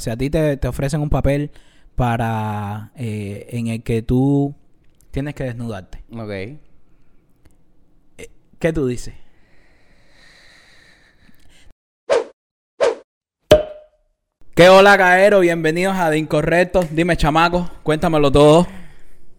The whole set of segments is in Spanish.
Si a ti te, te ofrecen un papel para eh, en el que tú tienes que desnudarte, Ok. ¿qué tú dices? ¿Qué hola, caero? Bienvenidos a De Incorrecto. Dime, chamaco, cuéntamelo todo.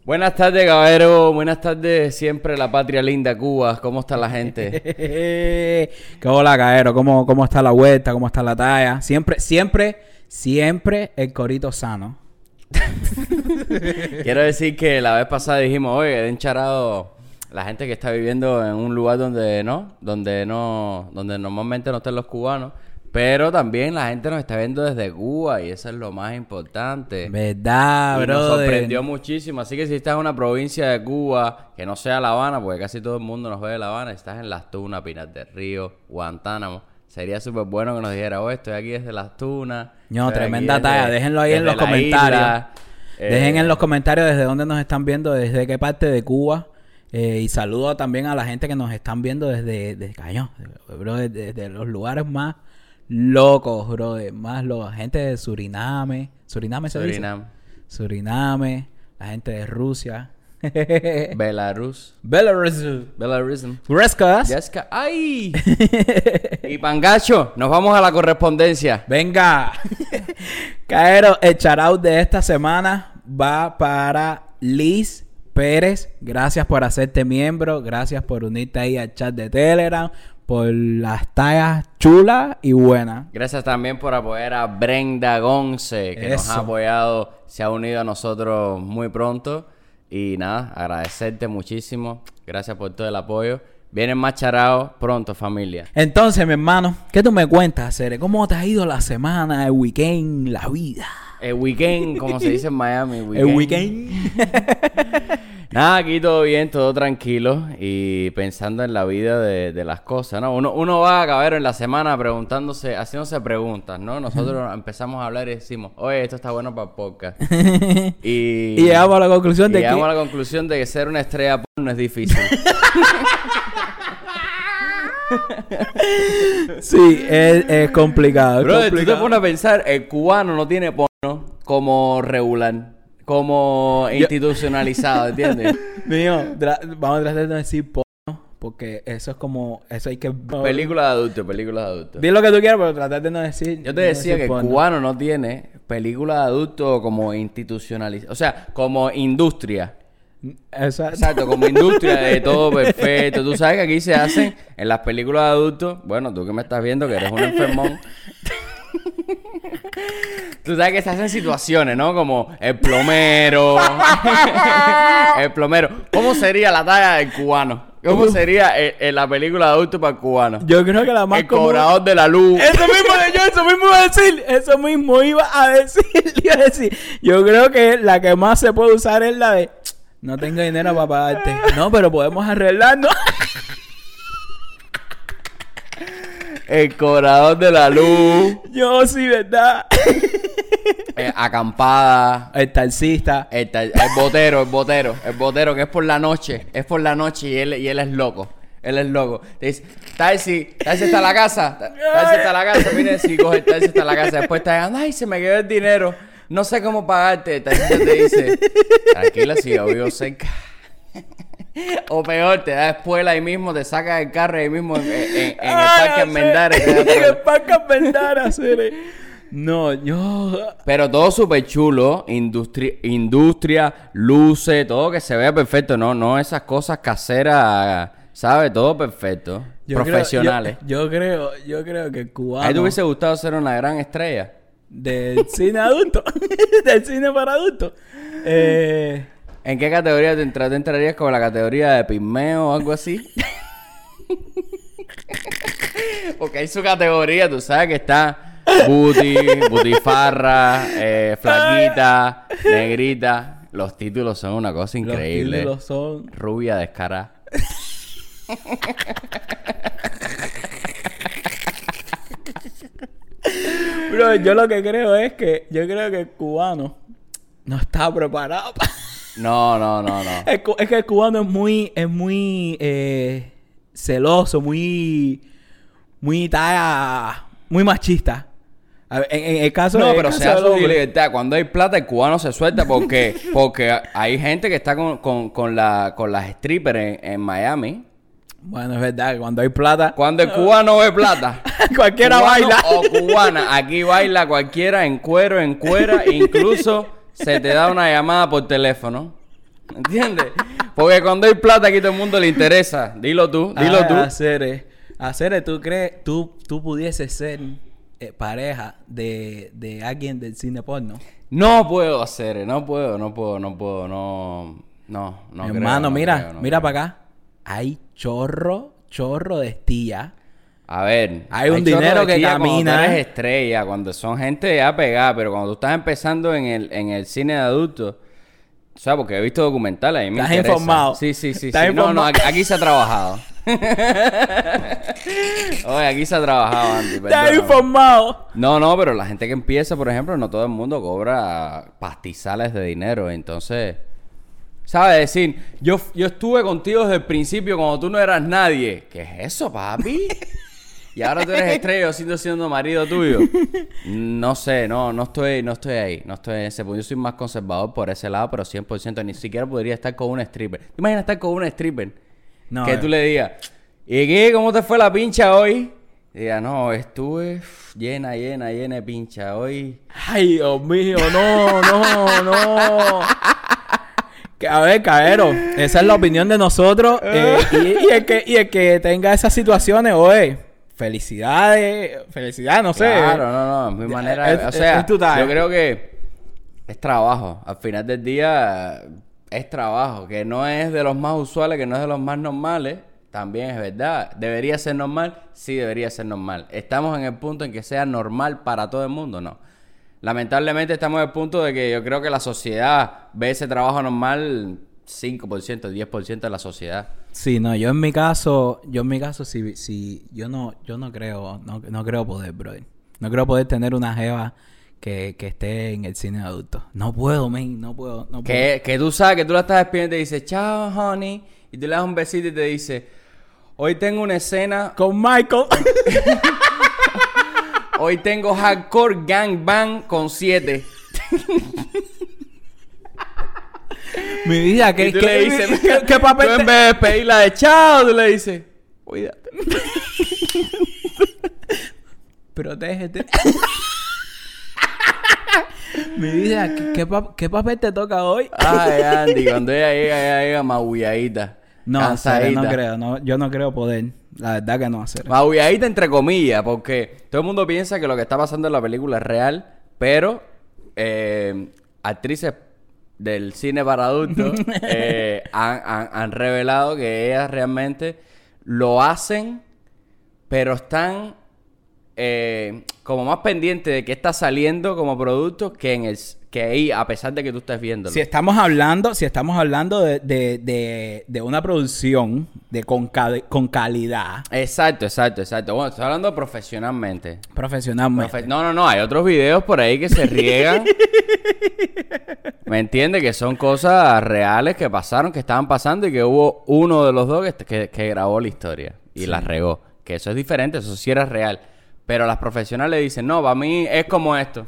Buenas tardes, caballero. Buenas tardes, siempre la patria linda, Cuba. ¿Cómo está la gente? ¿Qué hola, caero? ¿Cómo, ¿Cómo está la vuelta? ¿Cómo está la talla? Siempre, siempre, siempre el corito sano. Quiero decir que la vez pasada dijimos, oye, den charado la gente que está viviendo en un lugar donde no, donde no, donde normalmente no están los cubanos. Pero también la gente nos está viendo desde Cuba y eso es lo más importante. ¿Verdad, y nos sorprendió muchísimo. Así que si estás en una provincia de Cuba que no sea La Habana, porque casi todo el mundo nos ve de La Habana, estás en Las Tunas, Pinas del Río, Guantánamo, sería súper bueno que nos dijera, oh, estoy aquí desde Las Tunas. No, tremenda desde- talla. Déjenlo ahí en los comentarios. isla". Dejen Eh, en los comentarios desde dónde nos están viendo, desde qué parte de Cuba. Eh, y saludo también a la gente que nos están viendo desde, desde cañón, bro, desde, desde los lugares más locos, bro, más locos. Gente de Suriname, Suriname se dice? Surinam, Suriname, la gente de Rusia. Belarus, Belarus. Belarus. ¡ay! y Pangacho, nos vamos a la correspondencia. Venga. Caero, el shoutout de esta semana va para Liz Pérez. Gracias por hacerte miembro. Gracias por unirte ahí al chat de Telegram. Por las tallas chulas y buenas. Gracias también por apoyar a Brenda Gonce, que nos ha apoyado, se ha unido a nosotros muy pronto. Y nada, agradecerte muchísimo. Gracias por todo el apoyo. Vienen más charados pronto, familia. Entonces, mi hermano, ¿qué tú me cuentas, Cere? ¿Cómo te ha ido la semana, el weekend, la vida? El weekend, como se dice en Miami. El weekend. Nada, aquí todo bien, todo tranquilo y pensando en la vida de, de las cosas, ¿no? Uno, uno va a caber en la semana preguntándose, haciéndose preguntas, ¿no? Nosotros empezamos a hablar y decimos, oye, esto está bueno para podcast. y, Y llegamos a la conclusión de llegamos que... a la conclusión de que ser una estrella porno es difícil. Sí, es, es complicado. es Bro, tú te complicado. pones a pensar, el cubano no tiene porno como regular, como institucionalizado, ¿entiendes? Mío, vamos a tratar de no decir porno, porque eso es como, eso hay que... película de adultos, película de adultos. Di lo que tú quieras, pero tratar de no decir... Yo te no decía que el porno. cubano no tiene película de adulto como institucionalizada, o sea, como industria. Exacto. Exacto, como industria de todo perfecto. Tú sabes que aquí se hacen en las películas de adultos. Bueno, tú que me estás viendo que eres un enfermón. Tú sabes que se hacen situaciones, ¿no? Como el plomero. el plomero. ¿Cómo sería la talla del cubano? ¿Cómo sería eh, eh, la película de adulto para el cubano? Yo creo que la más el común- cobrador de la luz. Eso mismo, yo eso mismo iba a decir, eso mismo iba a decir, iba a decir. Yo creo que la que más se puede usar es la de, no tengo dinero para pagarte. No, pero podemos arreglarnos. El cobrador de la luz. Yo sí, ¿verdad? eh, acampada. El taxista. El, ta- el botero, el botero, el botero que es por la noche, es por la noche y él, y él es loco. Él es loco. Te dice, Taxi, Taxi está en la casa. Ta- Taxi está en la casa. Mire, si coge el Taxi está en la casa. Después está llegando, ay, se me quedó el dinero. No sé cómo pagarte. El Taxi te dice, tranquila, si yo vivo cerca. O peor, te da espuela ahí mismo, te saca del carro ahí mismo en, en- en el Ay, parque no en el parque. No, yo... Pero todo súper chulo, industria, industria, luces, todo que se vea perfecto, no, no esas cosas caseras, ¿sabes? Todo perfecto, yo creo- profesionales. yo, yo creo, yo creo que el cubano... ¿A ti te hubiese gustado ser una gran estrella? Del cine adulto. del cine para adultos. Eh... ¿En qué categoría te, entra- te entrarías como la categoría de pigmeo o algo así? Porque hay su categoría, tú sabes que está booty, butifarra, eh, flaquita, negrita. Los títulos son una cosa increíble. Los títulos son... Rubia descarada. Bro, yo lo que creo es que... Yo creo que el cubano no está preparado para... No, no, no, no. Es que el cubano es muy, es muy eh, celoso, muy, muy talla, muy machista. Ver, en, en el caso No, de- pero del su libertad. Cuando hay plata, el cubano se suelta porque, porque hay gente que está con, con, con, la, con las strippers en, en Miami. Bueno, es verdad, cuando hay plata, Cuando el cubano ve plata, cualquiera cubano baila. o cubana, aquí baila cualquiera en cuero, en cuera, incluso se te da una llamada por teléfono. ¿Entiendes? Porque cuando hay plata aquí todo el mundo le interesa. Dilo tú, dilo Ay, tú. Acere, Acere, ¿tú crees, tú, tú pudieses ser eh, pareja de, de alguien del cine porno? No puedo hacer, no puedo, no puedo, no puedo, no, no, no. creo, Hermano, no mira, creo, no mira creo. para acá. Hay chorro, chorro de estilla. A ver, Hay un dinero que Cuando camina. tú eres estrella, cuando son gente ya pegada, pero cuando tú estás empezando en el, en el cine de adultos, o sea, porque he visto documentales y me Estás interesa. informado. Sí, sí, sí. Estás sí. No, no, aquí, aquí se ha trabajado. Oye, aquí se ha trabajado, Andy. ¡Está perdóname. informado! No, no, pero la gente que empieza, por ejemplo, no todo el mundo cobra pastizales de dinero. Entonces, ¿sabes? Decir, yo, yo estuve contigo desde el principio cuando tú no eras nadie. ¿Qué es eso, papi? Y ahora tú eres estrella, yo sigo siendo marido tuyo. No sé, no, no estoy, no estoy ahí. No estoy en ese punto. Yo soy más conservador por ese lado, pero 100% ni siquiera podría estar con un stripper. ¿Te imaginas estar con un stripper? No, que eh. tú le digas, ¿y qué? ¿Cómo te fue la pincha hoy? Y diga, no, estuve llena, llena, llena de pincha hoy. Ay, Dios mío, no, no, no. A ver, Caero, esa es la opinión de nosotros. eh, y, y el que, y el que tenga esas situaciones, oye, felicidades, felicidades, no sé. Claro, no, no, es mi manera. es- de- o es- sea, es time. yo creo que es trabajo. Al final del día es trabajo, que no es de los más usuales, que no es de los más normales. También es verdad. ¿Debería ser normal? Sí, debería ser normal. ¿Estamos en el punto en que sea normal para todo el mundo? No. Lamentablemente estamos en el punto de que yo creo que la sociedad ve ese trabajo normal 5%, 10% de la sociedad. Sí, no, yo en mi caso, yo en mi caso, si, si yo no, yo no creo, no, no creo poder, brother. No creo poder tener una jeva que, que esté en el cine de adultos. No puedo, men, no puedo, no puedo. Que, que tú sabes que tú la estás despidiendo y te dice, chao, honey. Y tú le das un besito y te dice, hoy tengo una escena, Con Michael. hoy tengo hardcore gangbang con siete. Mi vida, ¿qué, y tú qué- le dices, qué- qué papel tú te- en vez de despedirla de chao, tú le dices, cuídate. Protégete. Mi vida, ¿qué, qué pa- qué papel te toca hoy? Ay, Andy, cuando ella llega, ella llega maulladita. No, no creo, no, yo no creo poder. La verdad que no hacer. Maulladita entre comillas, porque todo el mundo piensa que lo que está pasando en la película es real, pero eh, actrices del cine para adultos eh, han, han- han revelado que ellas realmente lo hacen, pero están eh, como más pendientes de qué está saliendo como producto que en el que ahí, a pesar de que tú estés viéndolo. Si estamos hablando, si estamos hablando de, de, de, de una producción de con, con calidad Exacto, exacto, exacto. Bueno, estoy hablando profesionalmente. profesionalmente. Profe- No, no, no, hay otros videos por ahí que se riegan. ¿Me entiendes? Que son cosas reales que pasaron, que estaban pasando y que hubo uno de los dos que, que- que grabó la historia y la regó. Que eso es diferente, eso sí era real. Pero las profesionales dicen, no, para mí es como esto.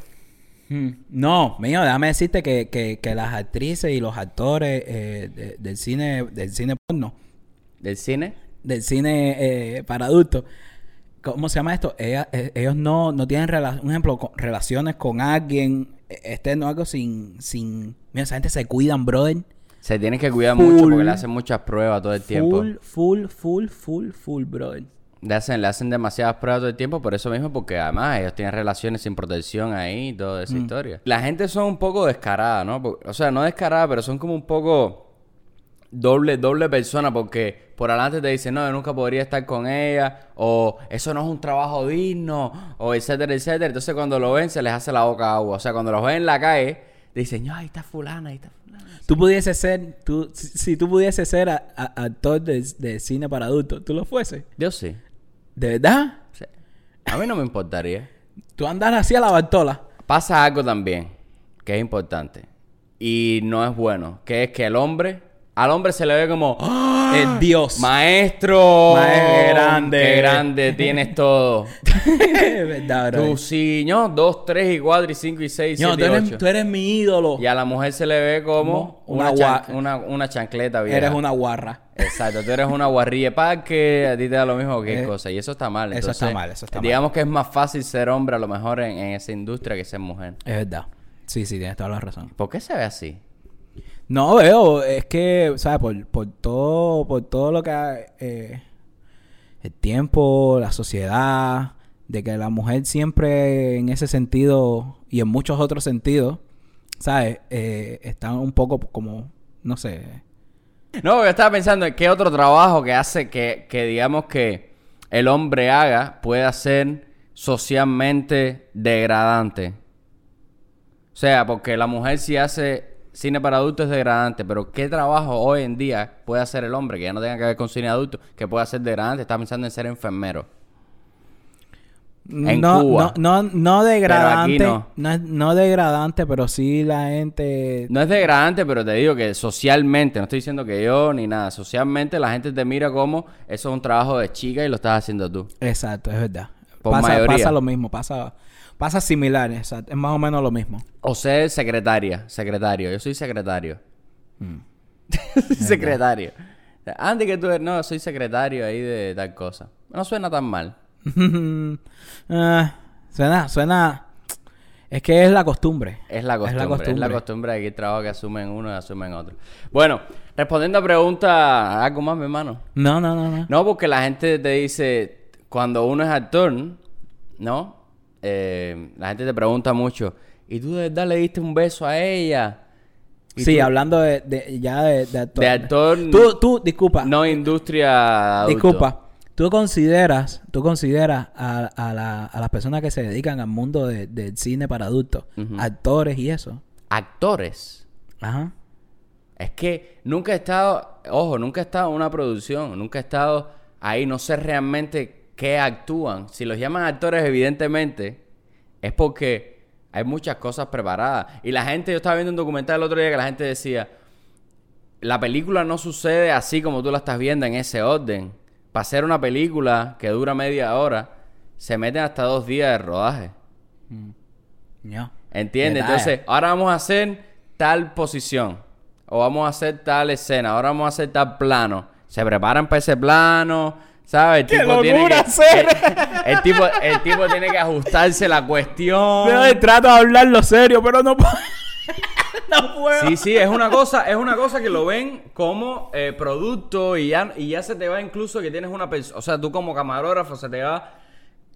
Mm, No, mío, déjame decirte que, que, que las actrices y los actores eh, de- del cine del cine porno, ¿Del cine? del cine eh, para adultos, ¿cómo se llama esto? Eh, ellos no, no tienen, un ejemplo, con- relaciones con alguien externo, algo sin, sin... Mira, esa gente se cuidan, brother. Se tienen que cuidar Full. mucho porque le hacen muchas pruebas todo el tiempo. Full, full, full, full, full, brother. Le hacen, le hacen demasiadas pruebas todo el tiempo por eso mismo, porque además ellos tienen relaciones sin protección ahí y toda Mm. esa historia. La gente son un poco descarada, ¿no? O sea, no descarada, pero son como un poco doble, doble persona, porque por adelante te dicen, no, yo nunca podría estar con ella, o eso no es un trabajo digno, o etcétera, etcétera. Entonces cuando lo ven se les hace la boca agua. O sea, cuando los ven en la calle, dicen, no, ahí está fulana, ahí está fulana. Tú pudieses ser, tú, si, si tú pudieses ser a- a- actor de, de cine para adultos, ¿tú lo fueses? Yo sí. ¿De verdad? sí. A mí no me importaría. Tú andas así a la bartola. Pasa algo también que es importante y no es bueno, que es que el hombre, al hombre se le ve como, es Dios. Maestro. Ma- qué grande. Qué grande tienes todo. Verdad, bro. Tú sí, no, dos, tres y cuatro y cinco y seis y No, siete tú eres, ocho. tú eres mi ídolo. Y a la mujer se le ve como una una, chan- una, una chancleta vieja. Eres una guarra. Exacto, tú eres una guarrilla de parque, a ti te da lo mismo que Eh, cosa. Y eso está mal. eso está mal, eso está mal. Digamos que es más fácil ser hombre a lo mejor en, en esa industria que ser mujer. Es verdad. Sí, sí, tienes toda la razón. ¿Por qué se ve así? No veo, es que, ¿sabes? Por, por todo, por todo lo que eh, el tiempo, la sociedad, de que la mujer siempre en ese sentido y en muchos otros sentidos, ¿sabes? Eh, están un poco como, no sé. No, yo estaba pensando en qué otro trabajo que hace que, que digamos que el hombre haga pueda ser socialmente degradante. O sea, porque la mujer si hace cine para adultos es degradante, pero ¿qué trabajo hoy en día puede hacer el hombre que ya no tenga que ver con cine adulto que pueda ser degradante? Está pensando en ser enfermero. En no, Cuba. no, no, no degradante, no. no degradante, pero sí la gente... No es degradante, pero te digo que socialmente, no estoy diciendo que yo ni nada, socialmente la gente te mira como eso es un trabajo de chica y lo estás haciendo tú. Exacto, es verdad. Por pasa, mayoría. pasa lo mismo, pasa, pasa similar, exacto. Es más o menos lo mismo. O ser secretaria, secretario. Yo soy secretario. Mm. Soy secretario. Andy, que tú eres, no, soy secretario ahí de tal cosa. No suena tan mal. Ah, suena, suena. Es que es la costumbre. Es la costumbre. Es la costumbre. costumbre, de que hay trabajo que asumen uno y asumen otro. Bueno, respondiendo a pregunta, ¿algo más, mi hermano? No, no, no, no. No, porque la gente te dice, cuando uno es actor, ¿no? Eh, la gente te pregunta mucho, ¿y tú de verdad le diste un beso a ella? ¿Y Sí, tú- hablando de, de- ya de, de actor. De actor, Tú, tú, disculpa. No industria adulto. disculpa. Tú consideras, tú consideras a, a, la- a las personas que se dedican al mundo de- del cine para adultos, actores y eso. Actores. Ajá. Es que nunca he estado, ojo, nunca he estado en una producción, nunca he estado ahí, no sé realmente qué actúan. Si los llaman actores, evidentemente, es porque hay muchas cosas preparadas. Y la gente, yo estaba viendo un documental el otro día que la gente decía, la película no sucede así como tú la estás viendo en ese orden. Para hacer una película que dura media hora, se meten hasta dos días de rodaje. Ya. ¿Entiendes? Detalle. Entonces, ahora vamos a hacer tal posición. O vamos a hacer tal escena. Ahora vamos a hacer tal plano. Se preparan para ese plano. ¿Sabes? El ¡Qué tipo tiene que, hacer! El, el tipo, el tipo tiene que ajustarse la cuestión. Yo trato de hablarlo serio, pero no puedo. no puedo. Sí, sí, es una cosa, es una cosa que lo ven como eh, producto y ya, y ya se te va incluso que tienes una persona, o sea, tú como camarógrafo se te va,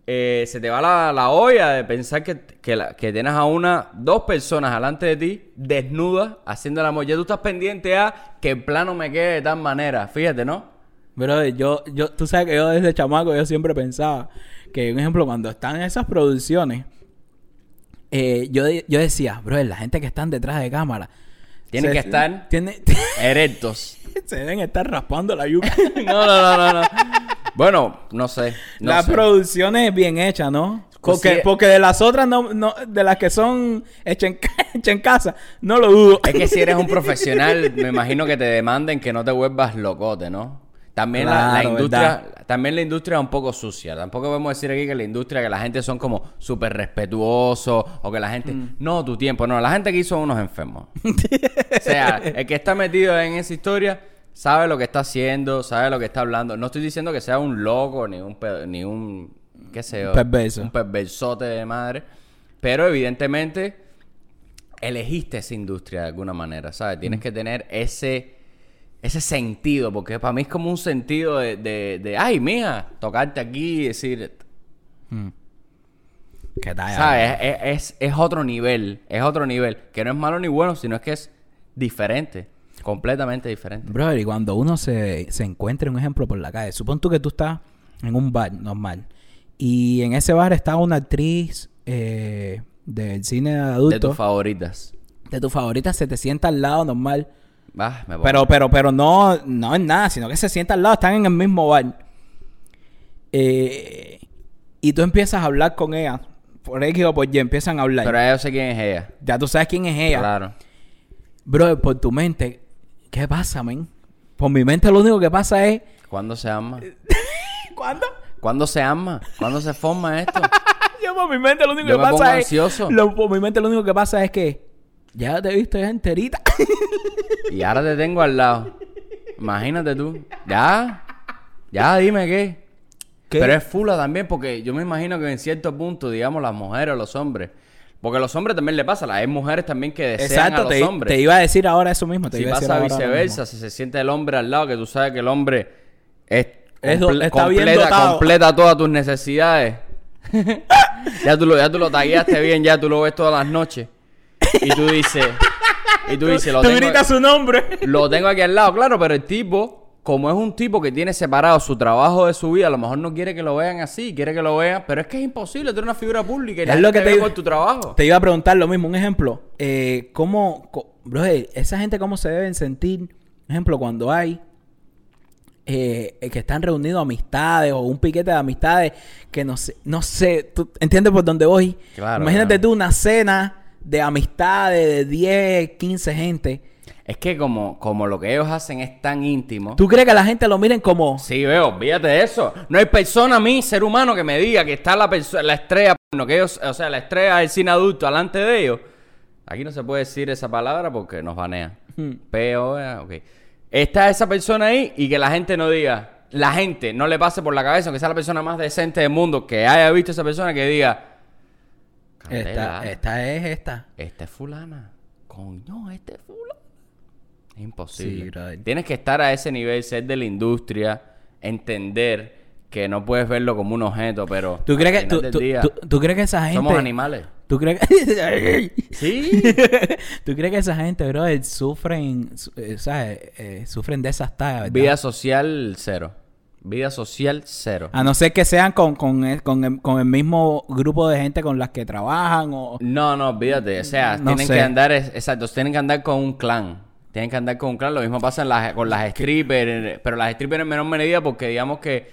eh, se te va la, la olla de pensar que, que, la- que tienes a una, dos personas delante de ti, desnudas, haciendo el amor. Ya tú estás pendiente a que el plano me quede de tal manera, fíjate, ¿no? Bro, yo, yo, tú sabes que yo desde chamaco yo siempre pensaba que, por ejemplo, cuando están en esas producciones, eh, yo, yo decía, bro, la gente que están detrás de cámara. Tienen que estar- tiene- Erectos. se deben estar raspando la yuca. No, no, no, no, no. Bueno, no sé. No la sé. producción es bien hecha, ¿no? Pues Porque, sí. porque de las otras, no, no, de las que son hechas en, ca- hechas en casa, no lo dudo. Es que si eres un profesional, me imagino que te demanden que no te vuelvas locote, ¿no? También la- industria, también la industria es un poco sucia. Tampoco podemos decir aquí que la industria, que la gente son como súper respetuosos o que la gente, Mm. no, tu tiempo, no, la gente aquí son unos enfermos. o sea, el que está metido en esa historia sabe lo que está haciendo, sabe lo que está hablando. No estoy diciendo que sea un loco ni un ni un qué sé yo, Perverso. un perversote de madre, pero evidentemente elegiste esa industria de alguna manera, ¿sabes? Mm. Tienes que tener ese ese sentido, porque para mí es como un sentido de, de, de, ay, mija, tocarte aquí y decir, ¿Qué tal? ¿sabes? Es, es, es otro nivel, es otro nivel, que no es malo ni bueno, sino es que es diferente, completamente diferente. Brother, y cuando uno se, se encuentra, un ejemplo, por la calle, supón tú que tú estás en un bar normal y en ese bar está una actriz eh, del cine de De adultos, tus favoritas. de tu favorita, se te sienta al lado normal, Ah, me pero, pero, pero no, no es nada, sino que se sienta al lado, están en el mismo bar. Eh, y tú empiezas a hablar con ella, por X o por Y, empiezan a hablar. Pero yo sé quién es ella. ya tú sabes quién es ella. Claro. Bro, por tu mente, ¿qué pasa, men? Por mi mente lo único que pasa es... ¿Cuándo se ama? ¿Cuándo? ¿Cuándo se ama? ¿Cuándo se forma esto? Yo por mi mente lo único Yo que me pongo pasa es... ansioso. Lo, por mi mente lo único que pasa es que... Ya te he visto ya enterita. Y ahora te tengo al lado. Imagínate tú. Ya. Ya, dime qué. ¿Qué? Pero es fula también porque yo me imagino que en cierto punto, digamos, las mujeres o los hombres. Porque a los hombres también le pasa. Hay mujeres también que desean a Exacto, los te, hombres. te iba a decir ahora eso mismo. Te si iba a decir pasa ahora lo viceversa, si se siente el hombre al lado, que tú sabes que el hombre es, está completa, completa todas tus necesidades. ya, tú lo, ya tú lo tagueaste bien, ya tú lo ves todas las noches. Y tú dices, y tú dices, lo Tú tengo, gritas su nombre. lo tengo aquí al lado, claro, pero el tipo, como es un tipo que tiene separado su trabajo de su vida, a lo mejor no quiere que lo vean así, quiere que lo vean, pero es que es imposible, tú eres una figura pública y la Es lo gente que te ve digo. por tu trabajo. Te iba a preguntar lo mismo. Un ejemplo. Eh, ¿Cómo... co- brother, esa gente cómo se deben sentir? Ejemplo, cuando hay... eh, eh, que están reunidos amistades o un piquete de amistades que no sé, no sé, ¿tú entiendes por dónde voy? Claro, Imagínate claro. tú una cena de amistades de 10, 15 gente. Es que como, como lo que ellos hacen es tan íntimo. ¿Tú crees que la gente lo miren como... Sí, veo, olvídate de eso. No hay persona a mí, ser humano, que me diga que está la la estrella, no, que ellos, o sea, la estrella del cine adulto delante de ellos. Aquí no se puede decir esa palabra porque nos banean. Hmm. Pero, eh, ok. Está esa persona ahí y que la gente no diga, la gente no le pase por la cabeza, aunque sea la persona más decente del mundo, que haya visto a esa persona, que diga, "Candela, esta es esta. esta es fulana. Coño, este es fulana. Es imposible. Sí. Tienes que estar a ese nivel, ser de la industria, entender que no puedes verlo como un objeto, pero ¿Tú crees que, tú, tú- día, tú- tú crees que esa gente... somos animales. ¿Tú crees que... Sí. ¿Tú crees que esa gente, bro, sufren, su- eh, ¿sabes? Eh, sufren de esas. Vida social cero. Vida social cero. A no ser que sean con, con, el, con, el, con el mismo grupo de gente con las que trabajan o... No, no, olvídate. O sea, No tienen sé. que andar, exacto, tienen que andar con un clan. Tienen que andar con un clan. Lo mismo pasa en las- con las strippers, pero las strippers en menor medida porque digamos que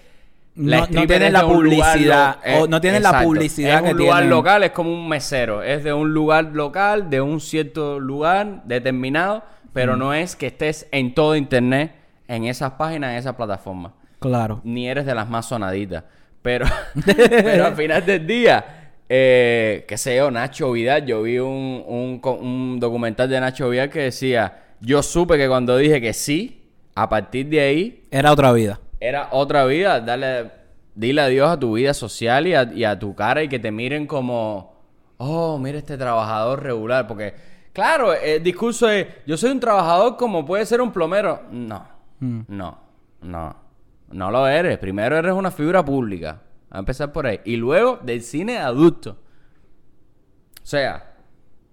la No- no tienen la publicidad, lo- o no tienen la publicidad Es que un lugar tienen. local, es como un mesero. Es de un lugar local, de un cierto lugar determinado, pero no es que estés en todo internet, en esas páginas, en esas plataformas Claro. ni eres de las más sonaditas. Pero, pero al final del día, eh, qué sé yo, Nacho Vidal, yo vi un, un, documental de Nacho Vidal que decía, yo supe que cuando dije que sí, a partir de ahí Era otra vida. era otra vida, darle, dile adiós a tu vida social y a, y a tu cara y que te miren como, oh, mira este trabajador regular, porque claro, el discurso es, yo soy un trabajador como puede ser un plomero, no, no, no, no lo eres, primero eres una figura pública, a empezar por ahí, y luego del cine adulto, o sea,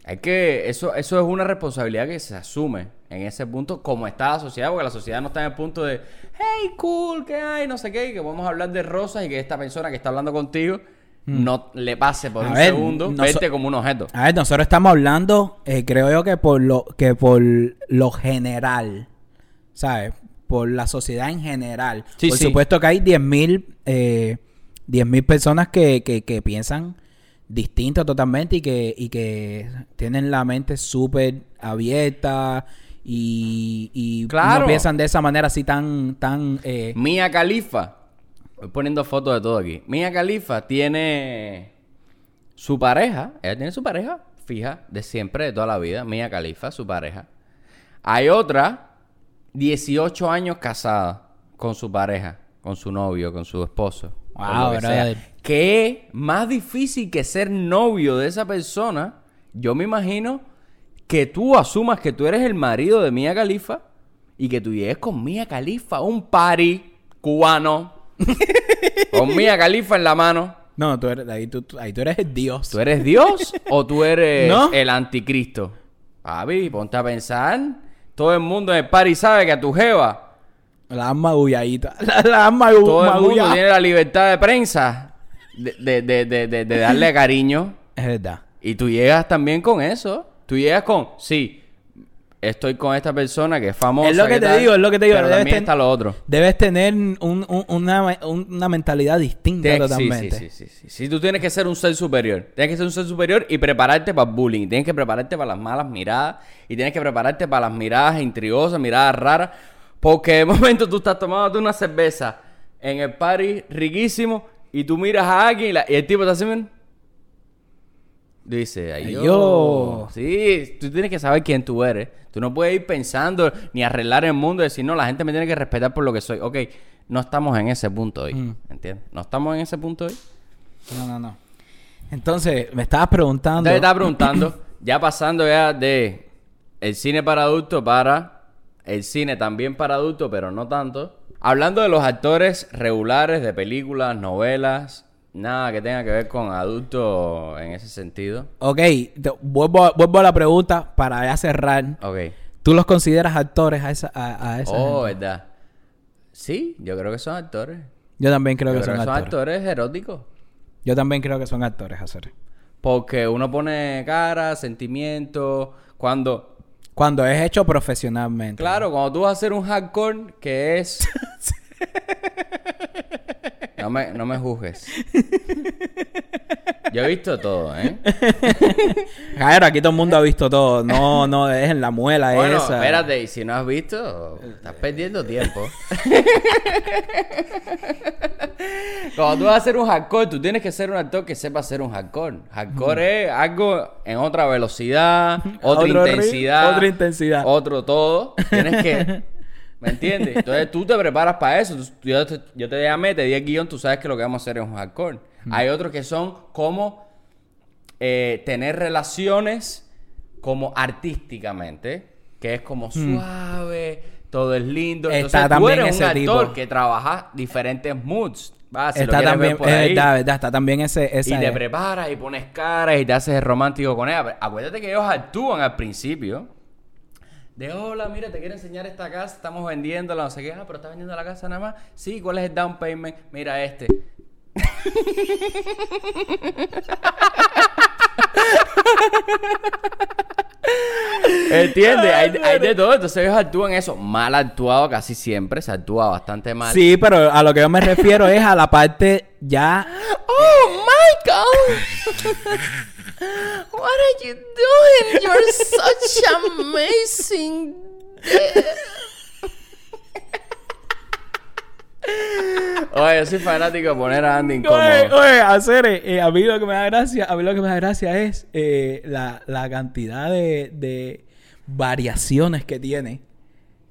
hay que, eso, eso es una responsabilidad que se asume en ese punto, como está la sociedad, porque la sociedad no está en el punto de, hey, cool, ¿qué hay? No sé qué, y que vamos a hablar de rosas y que esta persona que está hablando contigo no le pase por A un ver, segundo no verte so- como un objeto. A ver, nosotros estamos hablando, eh, creo yo que por lo que por lo general, ¿sabes? Por la sociedad en general. Sí, por sí. supuesto que hay 10.000 eh, 10.000 personas que, que, que piensan distinto totalmente y que, y que tienen la mente súper abierta y, y Claro. no piensan de esa manera así tan... tan eh, Mía Califa, voy poniendo fotos de todo aquí. Mía Califa tiene su pareja, ella tiene su pareja fija de siempre, de toda la vida. Mía Califa, su pareja. Hay otra, 18 años casada con su pareja, con su novio, con su esposo. Wow, que sea. Que más difícil que ser novio de esa persona. Yo me imagino que tú asumas que tú eres el marido de Mía Califa y que tú llegues con Mía Califa a un party cubano. con Mía Califa en la mano. no, tú eres, ahí, tú, ahí tú eres el Dios. ¿Tú eres Dios o tú eres ¿No? el anticristo? Papi, ponte a pensar. Todo el mundo en el party sabe que a tu jeva La has magulladita. La, la magu- todo el mundo tiene la libertad de prensa de, de, de- de darle cariño. Es verdad. Y tú llegas también con eso. Tú llegas con, sí, estoy con esta persona que es famosa. Es lo que te tal, digo, es lo que te digo, Pero debes también ten- está lo otro. Debes tener un- un- una, un- una mentalidad distinta Tienes- totalmente. sí, sí, sí, sí. Sí, tú tienes que ser un ser superior. Tienes que ser un ser superior y prepararte para el bullying. Tienes que prepararte para las malas miradas. Y tienes que prepararte para las miradas intrigosas, miradas raras. Porque de momento tú estás tomando una cerveza en el party riquísimo y tú miras a alguien y, la- y el tipo está así. Dice, ay, yo. yo. Sí, tú tienes que saber quién tú eres. Tú no puedes ir pensando ni arreglar el mundo y decir, no, la gente me tiene que respetar por lo que soy. Ok, no estamos en ese punto hoy. Mm. ¿Entiendes? No estamos en ese punto hoy. No, no, no. Entonces, me estabas preguntando. Entonces estaba preguntando, ya pasando ya de el cine para adultos para el cine también para adultos, pero no tanto. Hablando de los actores regulares de películas, novelas, nada que tenga que ver con adultos en ese sentido. Ok, te- vuelvo, a- vuelvo a la pregunta para ya cerrar. Ok. ¿Tú los consideras actores a esa, a, a esa Oh, gente? verdad. Sí, yo creo que son actores. Yo también creo Yo que creo son que son actores. actores eróticos. Yo también creo que son actores, hacer. Porque uno pone cara, sentimiento. Cuando Cuando es hecho profesionalmente. Claro, cuando tú vas a hacer un hardcore que es. no, me, no me juzgues. Yo he visto todo, ¿eh? Claro, aquí todo el mundo ha visto todo. No, no dejen la muela Bueno, esa. espérate, y si no has visto, estás perdiendo tiempo. Cuando tú vas a hacer un hardcore, tú tienes que ser un actor que sepa hacer un hardcore. Hardcore es algo en otra velocidad, otra Otro ritmo, intensidad. otra intensidad. Otro todo. Tienes que... ¿Me entiendes? Entonces tú te preparas para eso. Tú- Yo te, yo te llamé, te di el guion, tú sabes que lo que vamos a hacer es un hardcore. Hay otros que son como eh, tener relaciones como artísticamente, que es como suave, todo es lindo. Está Entonces tú también eres un actor tipo. que trabaja diferentes moods. Va, si está también, por es ahí. verdad, verdad, está también ese, Y te preparas y pones caras y te haces el romántico con ella. Acuérdate que ellos actúan al principio. De hola, mira, te quiero enseñar esta casa, estamos vendiéndola, no sé qué. Ah, pero estás vendiendo la casa nada más. Sí, ¿cuál es el down payment? Mira este. ¿Entiendes? Hay, hay de todo. Entonces ellos actúan eso. Mal actuado casi siempre. Se actúa bastante mal. Sí, pero a lo que yo me refiero es a la parte ya Oh, Michael! What are you doing? You're such amazing. Oye, yo soy fanático de poner a Andy Oye, incómodo. oye, hacer, eh, a mí lo que me da gracia, a mí lo que me da gracia es eh, la, la cantidad de, de variaciones que tiene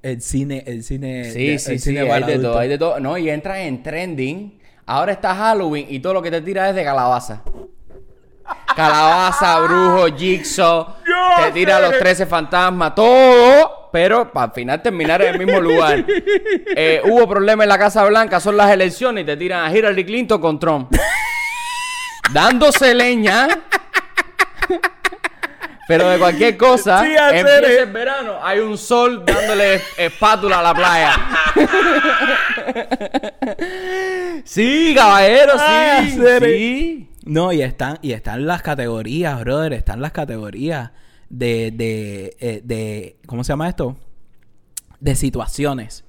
el cine, el cine, Sí, el sí, sí, cine hay de todo, hay de todo. No, y entras en trending. Ahora está Halloween y todo lo que te tira es de calabaza. Calabaza, brujo, jigsaw. te tira los 13 fantasmas, todo. Pero para al final terminar en el mismo lugar. Eh, hubo problema en la Casa Blanca, son las elecciones y te tiran a Hillary Clinton con Trump. Dándose leña. Pero de cualquier cosa, Sí, empieza eh. el verano, hay un sol dándole espátula a la playa. sí, caballero, Ah, sí. eh. sí. No, y están, y están las categorías, brother, están las categorías de, de, eh, de, ¿cómo se llama esto? De situaciones.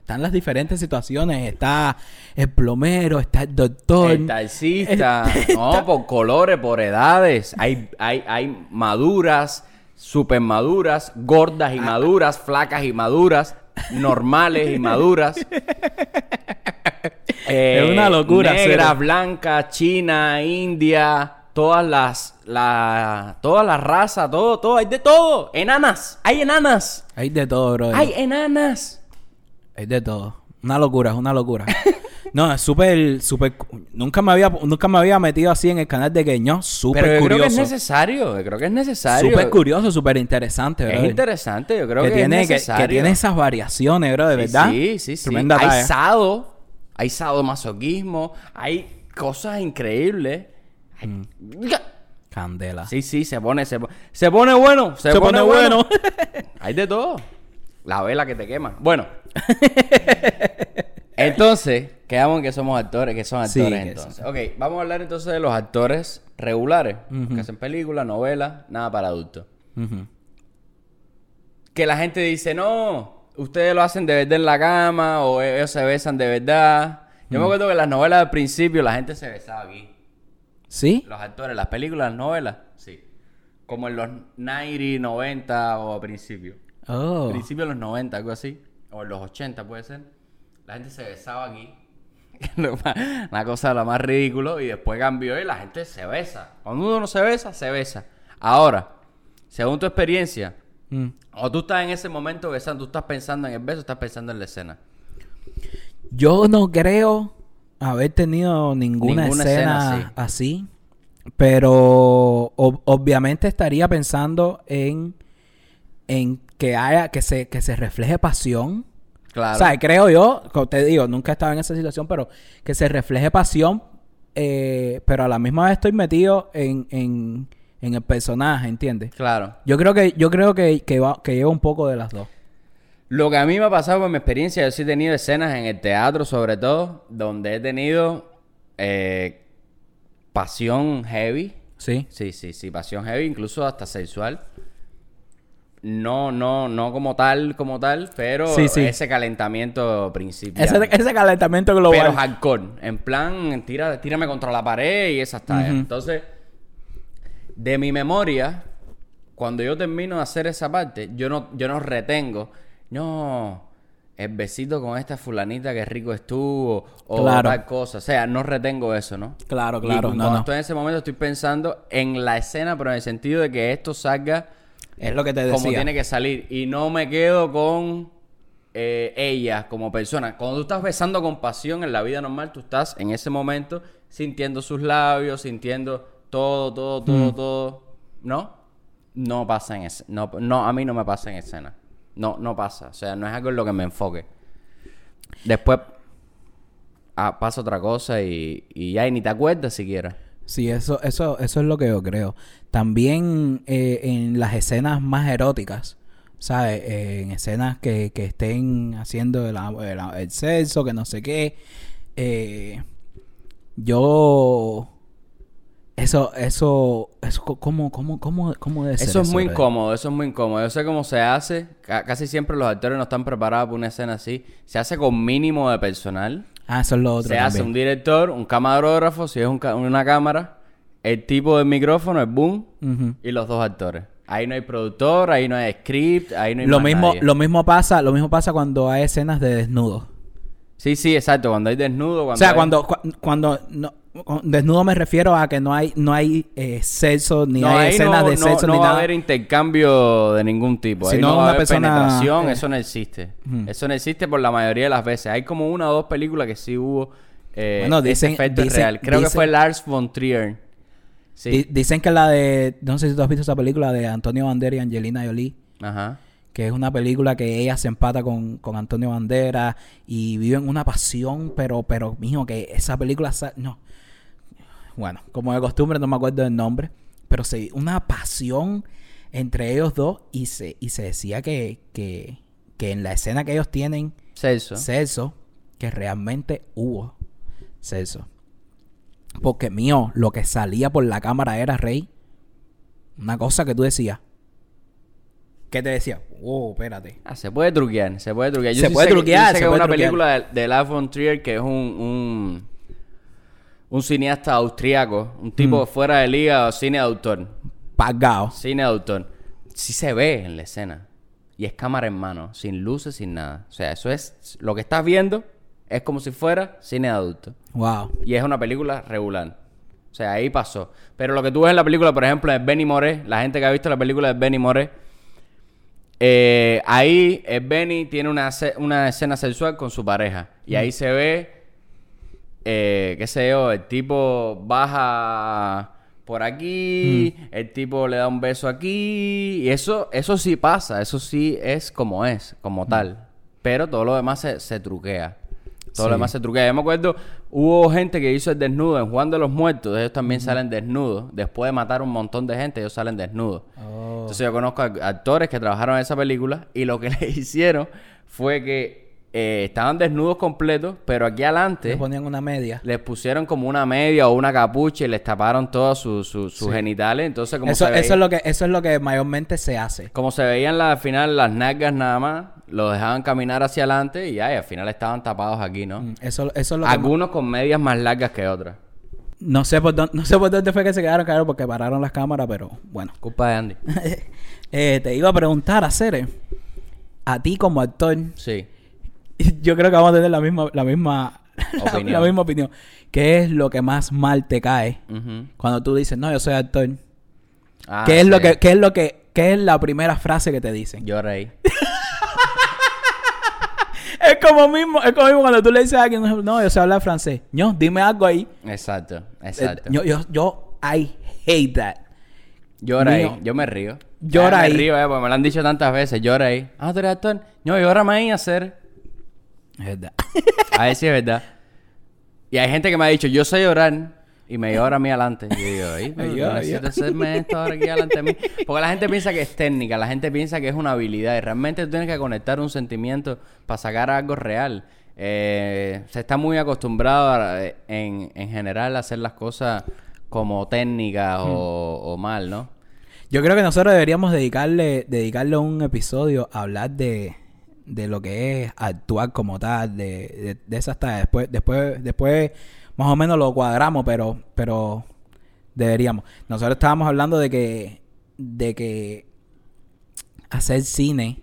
Están las diferentes situaciones. Está el plomero, está el doctor. El taxista, no, por colores, por edades. Hay, hay, hay maduras, super maduras, gordas y Ah. maduras, flacas y maduras, normales y maduras. Eh, Es una locura, Negra, cero. blanca, china, india, todas las, la, todas las razas, todo, todo, hay de todo. Enanas, hay enanas, Hay de todo, brother. hay enanas. Hay de todo. Una locura, es una locura. no, es súper, súper... Nunca me había, nunca me había metido así en el canal de. Pero Súper yo creo que es curioso. necesario, yo creo que es necesario. Súper curioso, súper interesante, Es brother. interesante, yo creo que, que, tiene, es que, necesario. que tiene esas variaciones, bro, de verdad. Sí, sí, sí. Tremenda hay talla. sado, hay sadomasoquismo, hay cosas increíbles. Hay- Mm. Candela. Sí, sí, se pone, se, po- se pone bueno, se, Se pone bueno. hay de todo. La vela que te quema. Bueno. entonces, quedamos en que somos actores, que son actores entonces. Ok, vamos a hablar entonces de los actores regulares, que hacen películas, novelas, nada para adultos. Que la gente dice, no, ustedes lo hacen de verdad en la cama o ellos se besan de verdad. Yo me acuerdo que en las novelas al principio la gente se besaba aquí. ¿Sí? Los actores, las películas, las novelas, sí. Como en los 90, 90 o a principio. Oh. Principio de los 90, algo así. o en los 80 puede ser, la gente se besaba aquí. Una cosa lo más ridículo y después cambió y la gente se besa. Cuando uno no se besa, se besa. Ahora, según tu experiencia, Mm. o tú estás en ese momento besando, tú estás pensando en el beso, estás pensando en la escena. Yo no creo haber tenido ninguna, Ninguna escena, escena así. Pero ob- obviamente estaría pensando en, en que haya, que se, que se refleje pasión. Claro. O sea, creo yo, como te digo, nunca he estado en esa situación, pero que se refleje pasión, eh, pero a la misma vez estoy metido en, en, en el personaje, ¿entiendes? claro. Yo creo que, yo creo que, que, va- que lleva un poco de las dos. Lo que a mí me ha pasado con mi experiencia, yo sí he tenido escenas en el teatro, sobre todo, donde he tenido eh, pasión heavy. Sí. Sí, sí, sí, pasión heavy, incluso hasta sexual. No, no, no como tal, como tal, pero Sí, sí. ese calentamiento principal. Ese, ese calentamiento global. Pero hardcore. En plan, tira, tírame contra la pared y tallas. Ujú. Entonces, de mi memoria, cuando yo termino de hacer esa parte, yo no, yo no retengo. No, el besito con esta fulanita que rico estuvo. O Claro. tal cosa. O sea, no retengo eso, ¿no? Claro, Y claro, no, cuando no. estoy en ese momento estoy pensando en la escena, pero en el sentido de que esto salga Es lo que te decía. como tiene que salir. Y no me quedo con eh, ella como persona. Cuando tú estás besando con pasión en la vida normal, tú estás en ese momento sintiendo sus labios, sintiendo todo, todo, todo, Mm. todo. ¿No? No pasa en ese. No, no, a mí no me pasa en escena. No, no pasa. O sea, no es algo en lo que me enfoque. Después ah, pasa otra cosa y, y ya y ni te acuerdas siquiera. Sí, eso, eso, eso es lo que yo creo. También eh, en las escenas más eróticas, ¿sabes? Eh, en escenas que, que estén haciendo el, el- el sexo, que no sé qué. eh, yo... Eso, eso, eso, ¿cómo, cómo, cómo, cómo debe ser Eso es muy incómodo, eso es muy incómodo. Yo sé cómo se hace. Ca- casi siempre los actores no están preparados para una escena así. Se hace con mínimo de personal. Ah, eso es lo otro se hace también. un director, un camarógrafo, si es un ca- una cámara, el tipo del micrófono, el boom, Ujú. y los dos actores. Ahí no hay productor, ahí no hay script, ahí no hay Lo más mismo, nadie. lo mismo pasa, lo mismo pasa cuando hay escenas de desnudo. Sí, sí, exacto. Cuando hay desnudo, cuando o sea, hay- cuando, cu- cuando no, desnudo me refiero a que no hay, no hay eh, sexo, ni no, hay ahí escenas no, de no- sexo, no ni va a haber intercambio de ningún tipo. Ahí Sino no va a una haber persona, penetración, eh, eso no existe. Eso no existe por la mayoría de las veces. Hay como una o dos películas que sí hubo eh, Bueno, ese dicen- efecto dicen- real. Creo que fue Lars von Trier. Sí. Di- dicen que la de, no sé si tú has visto esa película de Antonio Banderas y Angelina Jolie, Ajá. Que es una película que ella se empata con, con Antonio Banderas y viven una pasión, pero, pero, mijo, que esa película, no. Bueno, como de costumbre no me acuerdo del nombre, pero se una pasión entre ellos dos y se, y se decía que, que, que en la escena que ellos tienen Sexo. sexo, que realmente hubo sexo. Porque mío, lo que salía por la cámara era rey. Una cosa que tú decías. ¿Qué te decía? Oh, espérate. Ah, se puede truquear, se puede truquear. Se sí puede sé que- yo truquear, sé se que puede una truquear. película de, de Lars von Trier que es un, un, un cineasta austriaco, un tipo Mm. fuera de liga o cine de autor. Pagado. Cine de autor. Sí se ve en la escena. Y es cámara en mano, sin luces, sin nada. O sea, eso es... Lo que estás viendo es como si fuera cine de adulto. Wow. Y es una película regular. O sea, ahí pasó. Pero lo que tú ves en la película, por ejemplo, de Benny Moré, la gente que ha visto la película de Benny Moré, eh, ahí eh, Benny tiene una, una escena sexual con su pareja. Y ahí se ve, eh, qué sé yo, el tipo baja por aquí, el tipo le da un beso aquí. Y eso, eso sí pasa, eso sí es como es, como tal. Pero todo lo demás se, se truquea. Todo lo demás se truquea. Yo me acuerdo, hubo gente que hizo el desnudo en Juan de los Muertos. Ellos también salen desnudos. Después de matar un montón de gente, ellos salen desnudos. Oh. Entonces yo conozco a- actores que trabajaron en esa película y lo que le hicieron fue que eh, estaban desnudos completos, pero aquí Le adelante ponían una media. les pusieron como una media o una capucha y les taparon todos sus sus- sus Sí. genitales. Entonces como Eso, se veía- eso, es lo que, eso es lo que mayormente se hace. como se veían la- al final las nalgas nada más, lo dejaban caminar hacia adelante y ya, y al final estaban tapados aquí, ¿no? Mm, Eso, eso es lo que... Algunos con medias más largas que otras. No sé, por dónde, no sé por dónde fue que se quedaron, claro, porque pararon las cámaras, pero bueno. Culpa de Andy. Eh, te iba a preguntar, Acere, a ti como actor, Sí. yo creo que vamos a tener la misma, la misma, la- misma opinión. ¿Qué es lo que más mal te cae cuando tú dices, no, yo soy actor? Ah, ¿Qué es lo que, qué es lo que, qué es la primera frase que te dicen? Yo reí. Es como mismo, es como mismo cuando tú le dices a alguien, no, yo sé hablar francés. No, dime algo ahí. Exacto, Eh, exacto. Yo, yo, yo, I hate that. Llora ahí, yo me río. Llora Ah, ahí. Me río, eh, porque me lo han dicho tantas veces. Llora ahí. Ah, tú eres actor. No, llórame ahí a hacer. Es verdad. A ver si es verdad. Y hay gente que me ha dicho, yo sé llorar. Y me llora a mí adelante. Y yo digo, "Ay, pero no necesito ay. hacerme esto ahora aquí de mí. Porque la gente piensa que es técnica, la gente piensa que es una habilidad. Y realmente tú tienes que conectar un sentimiento para sacar algo real. Eh, se está muy acostumbrado a- en, en general a hacer las cosas como técnicas o, o mal, ¿no? Yo creo que nosotros deberíamos dedicarle, dedicarle un episodio a hablar de, de lo que es actuar como tal, de, de, de esa hasta después, después, después más o menos lo cuadramos, pero, pero deberíamos. Nosotros estábamos hablando de que, de que hacer cine,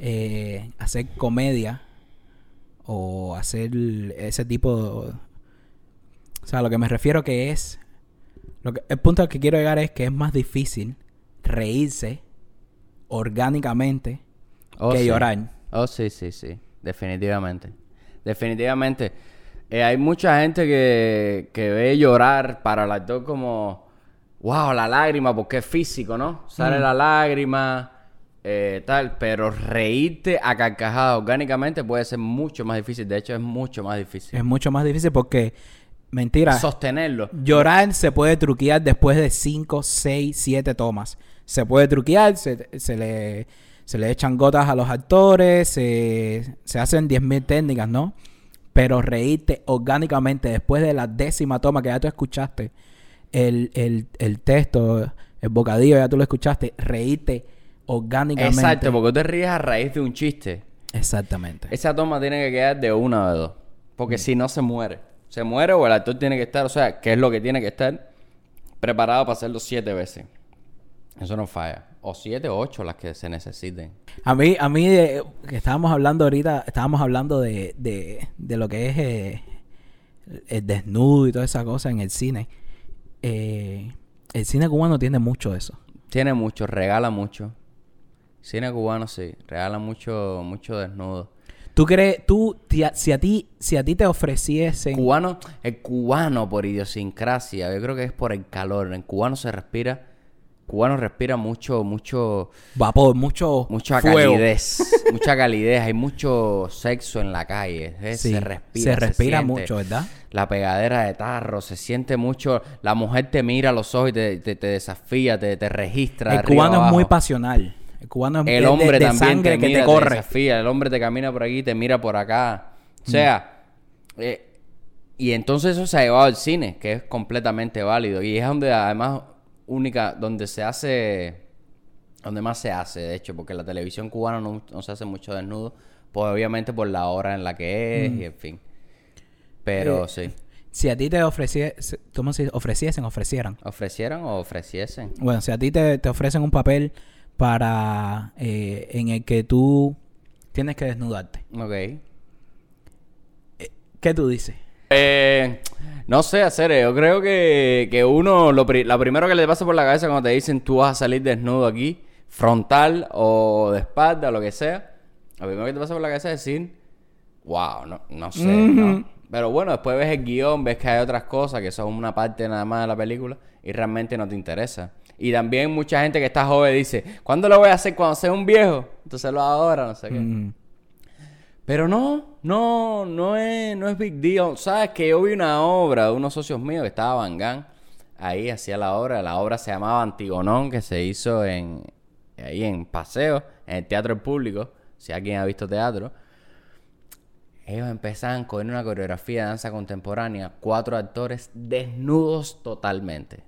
eh, hacer comedia o hacer ese tipo de, o sea, lo que me refiero que es lo que, el punto al que quiero llegar es que es más difícil reírse orgánicamente Oh, que sí. llorar. Oh, sí, sí, sí. Definitivamente. Definitivamente. Eh, hay mucha gente que, que ve llorar para el actor como, wow, la lágrima, porque es físico, ¿no? Sale la lágrima, eh, tal, pero reírte a carcajadas orgánicamente puede ser mucho más difícil. De hecho, es mucho más difícil. Es mucho más difícil porque, mentira, Sostenerlo. llorar se puede truquear después de 5, 6, 7 tomas. Se puede truquear, se, se le, se le echan gotas a los actores, se, se hacen 10.000 técnicas, ¿no? Pero reírte orgánicamente después de la décima toma que ya tú escuchaste, el, el, el texto, el bocadillo, ya tú lo escuchaste, reírte orgánicamente. Exacto, porque tú te ríes a raíz de un chiste. Exactamente. Esa toma tiene que quedar de una de dos. Porque si no se muere. Se muere o el actor tiene que estar, o sea, ¿qué es lo que tiene que estar? Preparado para hacerlo siete veces. Eso no falla. O siete o ocho las que se necesiten. A mí, a mí eh, que estábamos hablando ahorita, estábamos hablando de, de, de lo que es eh, el desnudo y toda esa cosa en el cine. Eh, el cine cubano tiene mucho eso. Tiene mucho, regala mucho. Cine cubano sí, regala mucho, mucho desnudo. ¿Tú crees, tú, si a ti, si a ti te ofreciesen... Cubano, el cubano por idiosincrasia, yo creo que es por el calor. En cubano se respira, cubano respira mucho, mucho, Vapor, mucho mucha fuego. calidez, mucha calidez, hay mucho sexo en la calle, ¿eh? Sí, se respira, se respira mucho, ¿verdad? La pegadera de tarro, se siente mucho, la mujer te mira a los ojos y te, te- te desafía, te, te registra. El cubano es muy pasional. El cubano es El hombre de, de también sangre te que te corre. desafía, el hombre te camina por aquí, te mira por acá. Mm. O sea, eh, y entonces eso se ha llevado al cine, que es completamente válido. Y es donde además única, donde se hace, donde más se hace, de hecho, porque la televisión cubana no, no se hace mucho desnudo, pues obviamente por la hora en la que es y en fin. Pero. Eh, sí, Si a ti te ofreciesen, ¿cómo se ofreciesen, ofrecieran. ofrecieran o ofreciesen. Bueno, si a ti te, te ofrecen un papel para eh, en el que tú tienes que desnudarte, Ok. ¿qué tú dices? Eh, no sé hacer, yo creo que, que uno, lo, pri- lo primero que le pasa por la cabeza cuando te dicen tú vas a salir desnudo aquí, frontal o de espalda lo que sea, lo primero que te pasa por la cabeza es decir, wow, no, no sé, ¿no? Pero bueno, después ves el guion, ves que hay otras cosas que son una parte nada más de la película y realmente no te interesa. Y también mucha gente que está joven dice, ¿cuándo lo voy a hacer cuando sea un viejo? Entonces lo hago ahora, no sé qué. Mm, Pero no, no, no es, no es big deal. Sabes que yo vi una obra de unos socios míos que estaba Gogh. Ahí hacía la obra. La obra se llamaba Antigonón, que se hizo en ahí en Paseo, en el Teatro del Público. Si alguien ha visto teatro. Ellos empezaban con una coreografía de danza contemporánea, cuatro actores desnudos totalmente.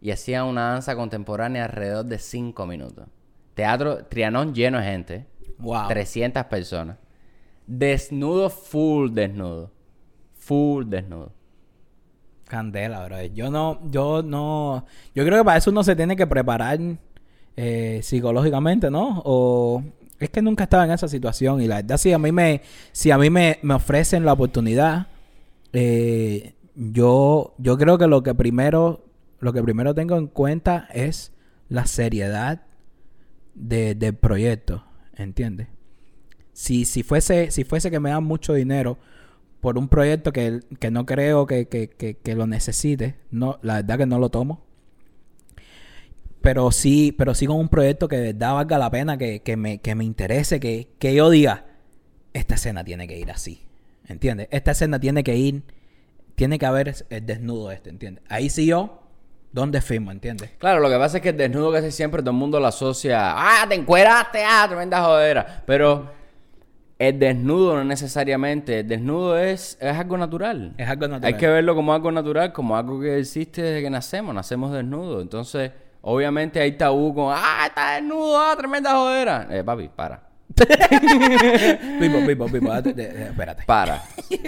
Y hacían una danza contemporánea alrededor de cinco minutos. Teatro Trianón lleno de gente. Wow. 300 personas. Desnudo, full desnudo. Full desnudo. Candela, bro. Yo no, yo no, yo creo que para eso uno se tiene que preparar eh, psicológicamente, ¿no? O, Es que nunca estaba en esa situación y la verdad si a mí me, si a mí me, me ofrecen la oportunidad, eh, yo, yo creo que lo que primero, lo que primero tengo en cuenta es la seriedad de, del proyecto, ¿entiendes? Si, si fuese, si fuese que me dan mucho dinero por un proyecto que, que no creo que, que, que, lo necesite, no, la verdad que no lo tomo. Pero sí, pero sí con un proyecto que de verdad valga la pena, que, me, que me interese, que, que yo diga, esta escena tiene que ir así. ¿Entiendes? Esta escena tiene que ir, tiene que haber el desnudo este, ¿entiendes? Ahí sí yo, ¿dónde firmo? ¿Entiendes? Claro, lo que pasa es que el desnudo casi siempre todo el mundo lo asocia. ¡Ah, te encueraste! ¡Ah, tremenda jodera! Pero el desnudo no necesariamente. El desnudo es, es algo natural. Es algo natural. Hay que verlo como algo natural, como algo que existe desde que nacemos. Nacemos desnudos. Entonces, obviamente hay tabú con. ¡Ah, está desnudo! ¡Ah, tremenda jodera! Eh, papi, para. Pipo, pipo, pipo, espérate. Para.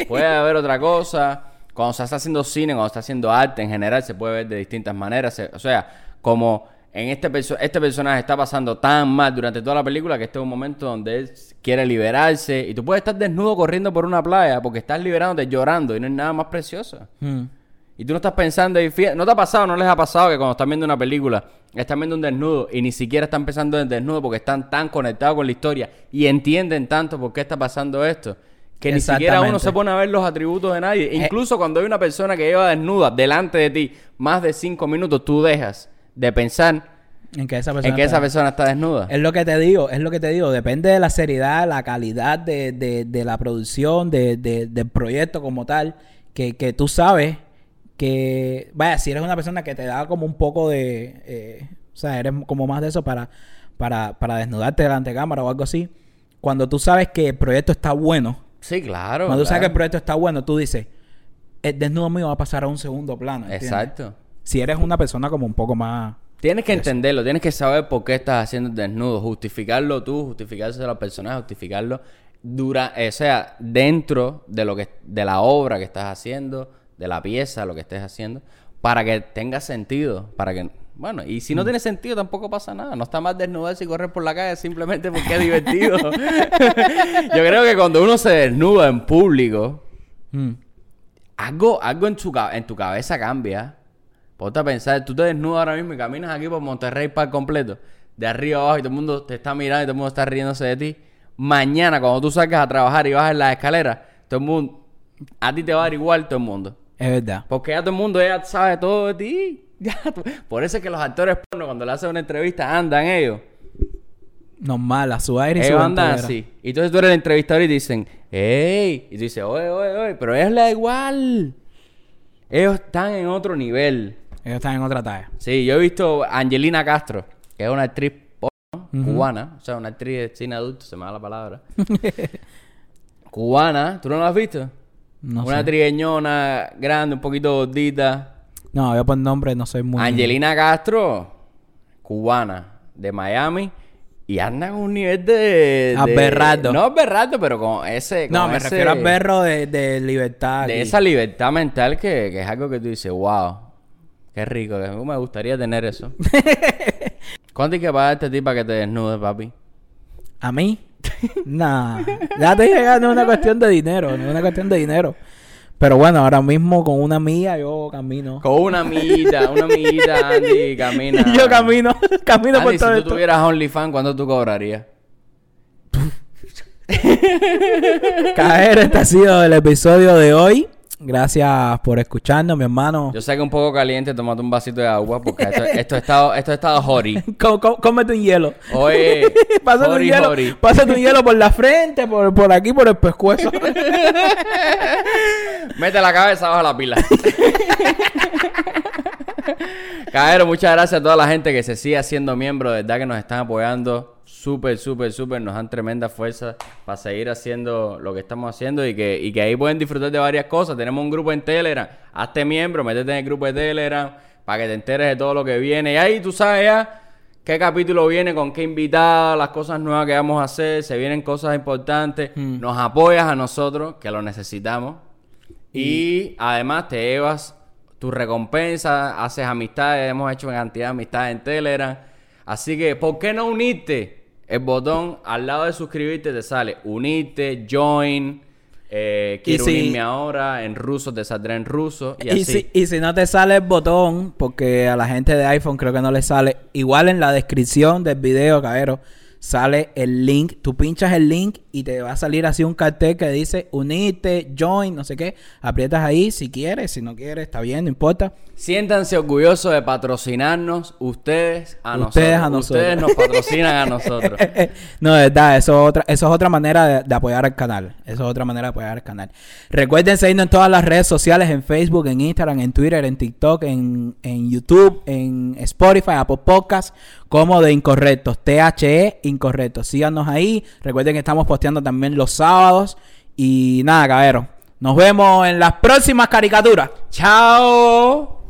Puede haber otra cosa. Cuando se está haciendo cine, cuando se está haciendo arte en general, se puede ver de distintas maneras. Se- o sea, como en este, perso- este personaje está pasando tan mal durante toda la película que este es un momento donde él quiere liberarse. Y tú puedes estar desnudo corriendo por una playa porque estás liberándote llorando y no es nada más precioso. Hmm. Y tú no estás pensando, y ¿no te ha pasado, no les ha pasado que cuando están viendo una película, están viendo un desnudo y ni siquiera están pensando en el desnudo porque están tan conectados con la historia y entienden tanto por qué está pasando esto? Que ni siquiera uno se pone a ver los atributos de nadie. Incluso cuando hay una persona que lleva desnuda delante de ti más de cinco minutos, tú dejas de pensar En que esa persona. en que está- esa persona está desnuda. Es lo que te digo, es lo que te digo. Depende de la seriedad, la calidad de, de, de la producción, de, de- del proyecto como tal, que, que tú sabes que, vaya, si eres una persona que te da como un poco de, eh, o sea, eres como más de eso para, para, para desnudarte delante de cámara o algo así. Cuando tú sabes que el proyecto está bueno, Sí, claro. cuando tú sabes que el proyecto está bueno, tú dices, el desnudo mío va a pasar a un segundo plano. ¿entiendes? Exacto. Si eres una persona como un poco más... Tienes que entenderlo, tienes que saber por qué estás haciendo el desnudo, justificarlo tú, justificarse a la persona, justificarlo dura, o sea, dentro de lo que de la obra que estás haciendo, de la pieza, lo que estés haciendo, para que tenga sentido, para que bueno, y si no tiene sentido tampoco pasa nada, no está mal desnudarse y correr por la calle simplemente porque es divertido. Yo creo que cuando uno se desnuda en público, Mm. algo, algo en, tu, ca- en tu cabeza cambia. Ponte a pensar, tú te desnudas ahora mismo y caminas aquí por Monterrey Park completo, de arriba abajo y todo el mundo te está mirando y todo el mundo está riéndose de ti. Mañana, cuando tú salgas a trabajar y bajes las escaleras, todo el mundo, a ti te va a dar igual todo el mundo. Es verdad. Porque ya todo el mundo ya sabe todo de ti. Por eso es que los actores porno, cuando le hacen una entrevista, andan ellos. Normal, a su aire y su Ellos andan aventurera. así. Y entonces tú eres el entrevistador y dicen, ¡Ey! Y tú dices, oye, oye, oye, pero ellos le da igual. Ellos están en otro nivel. Ellos están en otra talla. Sí, yo he visto Angelina Castro, que es una actriz porno, cubana, o sea, una actriz de cine adulto, se me da la palabra. cubana, ¿tú no la has visto? No una sé. trigueñona grande, un poquito gordita. No, yo por nombre no soy muy... Angelina Castro, cubana, de Miami. Y anda con un nivel de... de- Aberrado. No aberrado, pero con ese... No, me ese- refiero al berro de, de libertad. De aquí. esa libertad mental que, que es algo que tú dices, wow, qué rico, que me gustaría tener eso. ¿Cuánto hay que pagarte a ti para que te desnudes, papi? ¿A mí? nah. Ya te llega, no es una cuestión de dinero. No es una cuestión de dinero. Pero bueno, ahora mismo con una mía yo camino. Con una amiguita, una amiguita, Andy, camina. Y yo camino, camino por Andy, si todo tú esto. tuvieras OnlyFans, ¿cuánto tú cobrarías? Caer, este ha sido el episodio de hoy. Gracias por escucharnos, mi hermano. Yo sé que un poco caliente, tomate un vasito de agua porque esto, esto ha estado, esto ha estado có- Cómete un hielo. Oye, Pásate un hielo. jori. Pásate un hielo por la frente, por, por aquí, por el pescuezo. Mete la cabeza bajo la pila. Caballero, muchas gracias a toda la gente que se sigue haciendo miembro. De verdad que nos están apoyando súper, súper, súper. Nos dan tremenda fuerza para seguir haciendo lo que estamos haciendo y que, y que ahí pueden disfrutar de varias cosas. Tenemos un grupo en Telegram. Hazte miembro, métete en el grupo de Telegram para que te enteres de todo lo que viene. Y ahí tú sabes ya qué capítulo viene, con qué invitado, las cosas nuevas que vamos a hacer. Se vienen cosas importantes. Nos apoyas a nosotros, que lo necesitamos. Y además te llevas tu recompensa, haces amistades, hemos hecho una cantidad de amistades en Telegram. Así que, ¿por qué no unirte? El botón al lado de suscribirte te sale unirte, join, eh, quiero si- unirme ahora, en ruso te saldrá en ruso y, Y así. si, y si no te sale el botón, porque a la gente de iPhone creo que no le sale, igual en la descripción del video, cabero, sale el link. Tú pinchas el link y te va a salir así un cartel que dice unite, join, no sé qué. Aprietas ahí si quieres, si no quieres, está bien, no importa. Siéntanse orgullosos de patrocinarnos ustedes a Ustedes nosotros. a nosotros. Ustedes nos patrocinan a nosotros. no, de verdad, eso es otra, eso es otra manera de, de apoyar al canal. Eso es otra manera de apoyar al canal. Recuerden seguirnos en todas las redes sociales, en Facebook, en Instagram, en Twitter, en TikTok, en, en YouTube, en Spotify, Apple Podcasts, como de Incorrectos, THE Incorrectos. Síganos ahí. Recuerden que estamos también los sábados. Y nada, cabero. Nos vemos en las próximas caricaturas. ¡Chao!